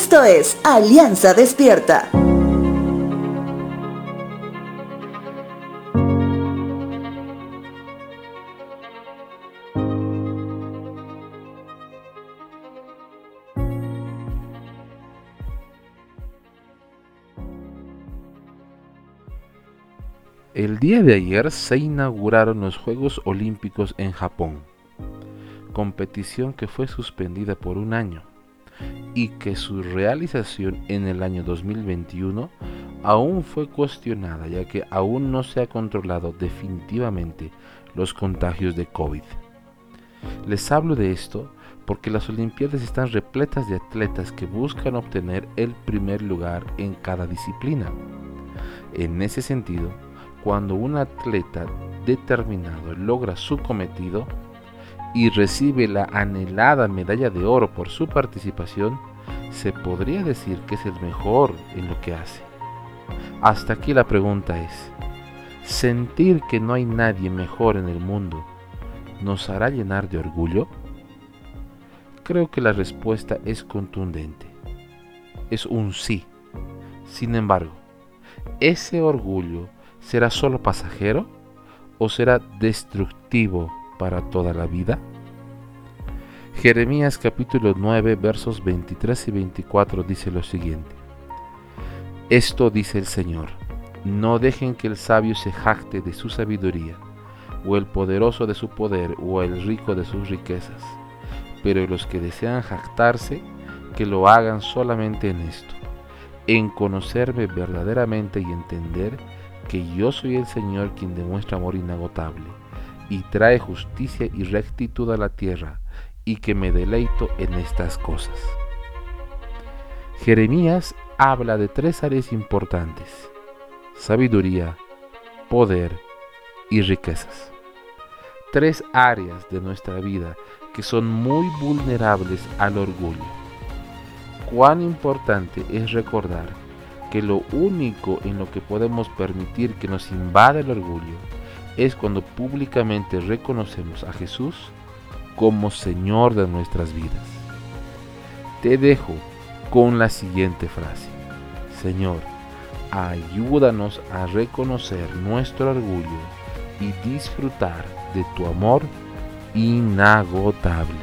Esto es Alianza Despierta. El día de ayer se inauguraron los Juegos Olímpicos en Japón, competición que fue suspendida por un año y que su realización en el año 2021 aún fue cuestionada ya que aún no se ha controlado definitivamente los contagios de COVID. Les hablo de esto porque las Olimpiadas están repletas de atletas que buscan obtener el primer lugar en cada disciplina. En ese sentido, cuando un atleta determinado logra su cometido y recibe la anhelada medalla de oro por su participación, se podría decir que es el mejor en lo que hace. Hasta aquí la pregunta es, ¿sentir que no hay nadie mejor en el mundo nos hará llenar de orgullo? Creo que la respuesta es contundente. Es un sí. Sin embargo, ese orgullo ¿Será solo pasajero o será destructivo para toda la vida? Jeremías capítulo 9 versos 23 y 24 dice lo siguiente. Esto dice el Señor, no dejen que el sabio se jacte de su sabiduría, o el poderoso de su poder, o el rico de sus riquezas, pero los que desean jactarse, que lo hagan solamente en esto, en conocerme verdaderamente y entender que yo soy el Señor quien demuestra amor inagotable y trae justicia y rectitud a la tierra y que me deleito en estas cosas. Jeremías habla de tres áreas importantes, sabiduría, poder y riquezas. Tres áreas de nuestra vida que son muy vulnerables al orgullo. Cuán importante es recordar que lo único en lo que podemos permitir que nos invada el orgullo es cuando públicamente reconocemos a Jesús como Señor de nuestras vidas. Te dejo con la siguiente frase. Señor, ayúdanos a reconocer nuestro orgullo y disfrutar de tu amor inagotable.